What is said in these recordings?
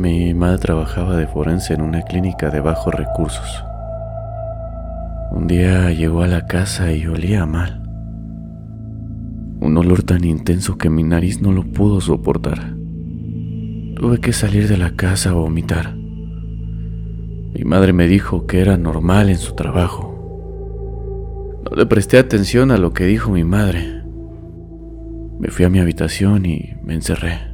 Mi madre trabajaba de forense en una clínica de bajos recursos. Un día llegó a la casa y olía mal. Un olor tan intenso que mi nariz no lo pudo soportar. Tuve que salir de la casa a vomitar. Mi madre me dijo que era normal en su trabajo. No le presté atención a lo que dijo mi madre. Me fui a mi habitación y me encerré.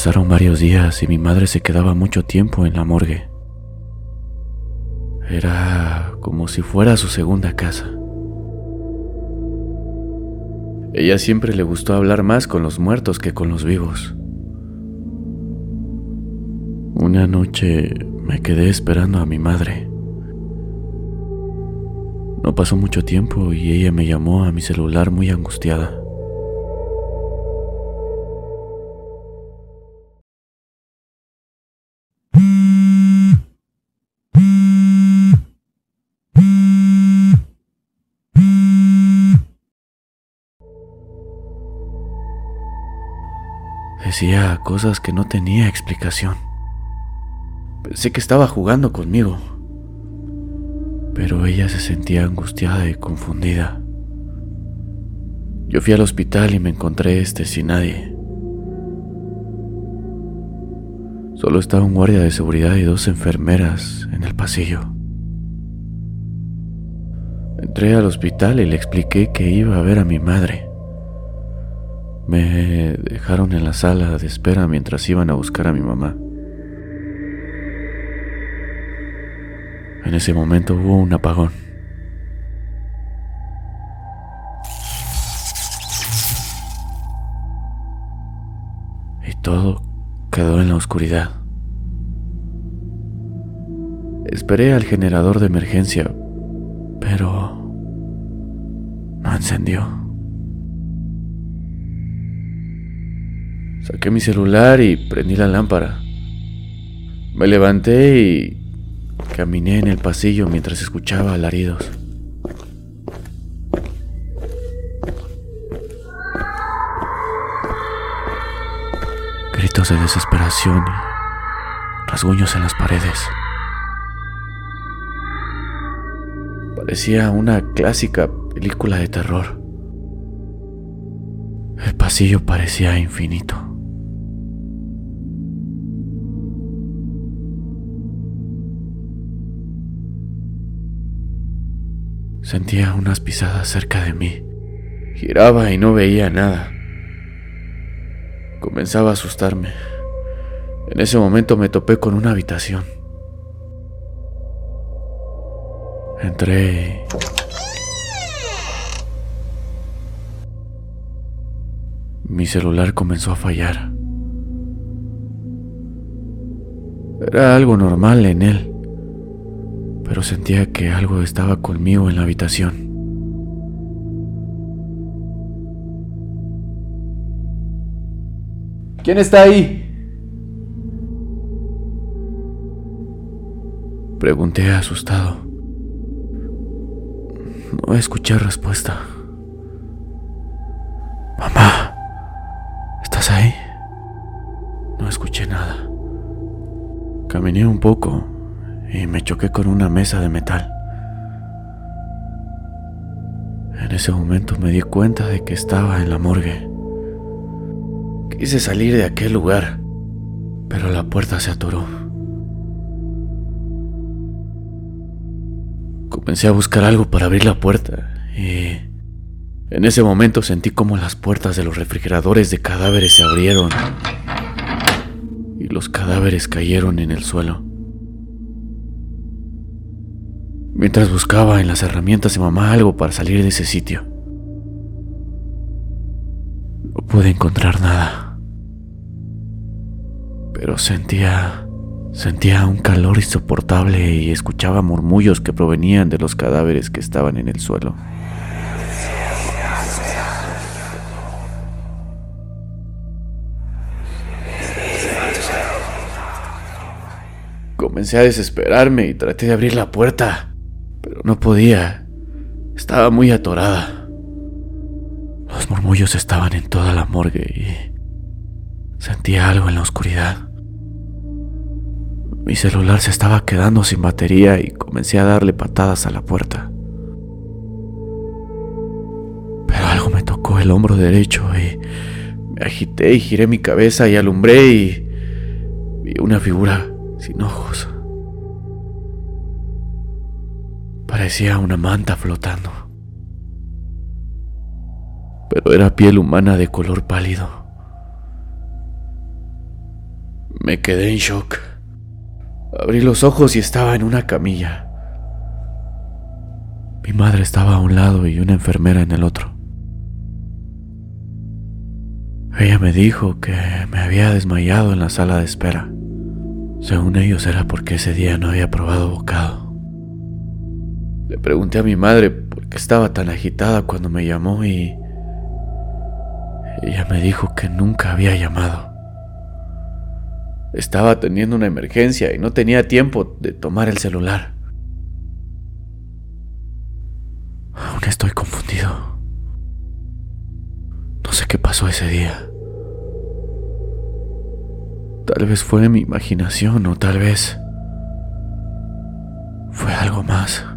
Pasaron varios días y mi madre se quedaba mucho tiempo en la morgue. Era como si fuera su segunda casa. Ella siempre le gustó hablar más con los muertos que con los vivos. Una noche me quedé esperando a mi madre. No pasó mucho tiempo y ella me llamó a mi celular muy angustiada. Decía cosas que no tenía explicación. Pensé que estaba jugando conmigo, pero ella se sentía angustiada y confundida. Yo fui al hospital y me encontré este sin nadie. Solo estaba un guardia de seguridad y dos enfermeras en el pasillo. Entré al hospital y le expliqué que iba a ver a mi madre. Me dejaron en la sala de espera mientras iban a buscar a mi mamá. En ese momento hubo un apagón. Y todo quedó en la oscuridad. Esperé al generador de emergencia, pero no encendió. Saqué mi celular y prendí la lámpara. Me levanté y caminé en el pasillo mientras escuchaba alaridos. Gritos de desesperación y rasguños en las paredes. Parecía una clásica película de terror. El pasillo parecía infinito. Sentía unas pisadas cerca de mí. Giraba y no veía nada. Comenzaba a asustarme. En ese momento me topé con una habitación. Entré Mi celular comenzó a fallar. Era algo normal en él pero sentía que algo estaba conmigo en la habitación. ¿Quién está ahí? Pregunté asustado. No escuché respuesta. Mamá, ¿estás ahí? No escuché nada. Caminé un poco y me choqué con una mesa de metal. En ese momento me di cuenta de que estaba en la morgue. Quise salir de aquel lugar, pero la puerta se atoró. Comencé a buscar algo para abrir la puerta y en ese momento sentí como las puertas de los refrigeradores de cadáveres se abrieron y los cadáveres cayeron en el suelo. Mientras buscaba en las herramientas de mamá algo para salir de ese sitio. No pude encontrar nada. Pero sentía sentía un calor insoportable y escuchaba murmullos que provenían de los cadáveres que estaban en el suelo. Comencé a desesperarme y traté de abrir la puerta pero no podía. Estaba muy atorada. Los murmullos estaban en toda la morgue y Sentía algo en la oscuridad. Mi celular se estaba quedando sin batería y comencé a darle patadas a la puerta. Pero algo me tocó el hombro derecho y me agité y giré mi cabeza y alumbré y vi una figura sin ojos. Parecía una manta flotando. Pero era piel humana de color pálido. Me quedé en shock. Abrí los ojos y estaba en una camilla. Mi madre estaba a un lado y una enfermera en el otro. Ella me dijo que me había desmayado en la sala de espera. Según ellos era porque ese día no había probado bocado. Le pregunté a mi madre por qué estaba tan agitada cuando me llamó y ella me dijo que nunca había llamado. Estaba teniendo una emergencia y no tenía tiempo de tomar el celular. Aún estoy confundido. No sé qué pasó ese día. Tal vez fue mi imaginación o tal vez fue algo más.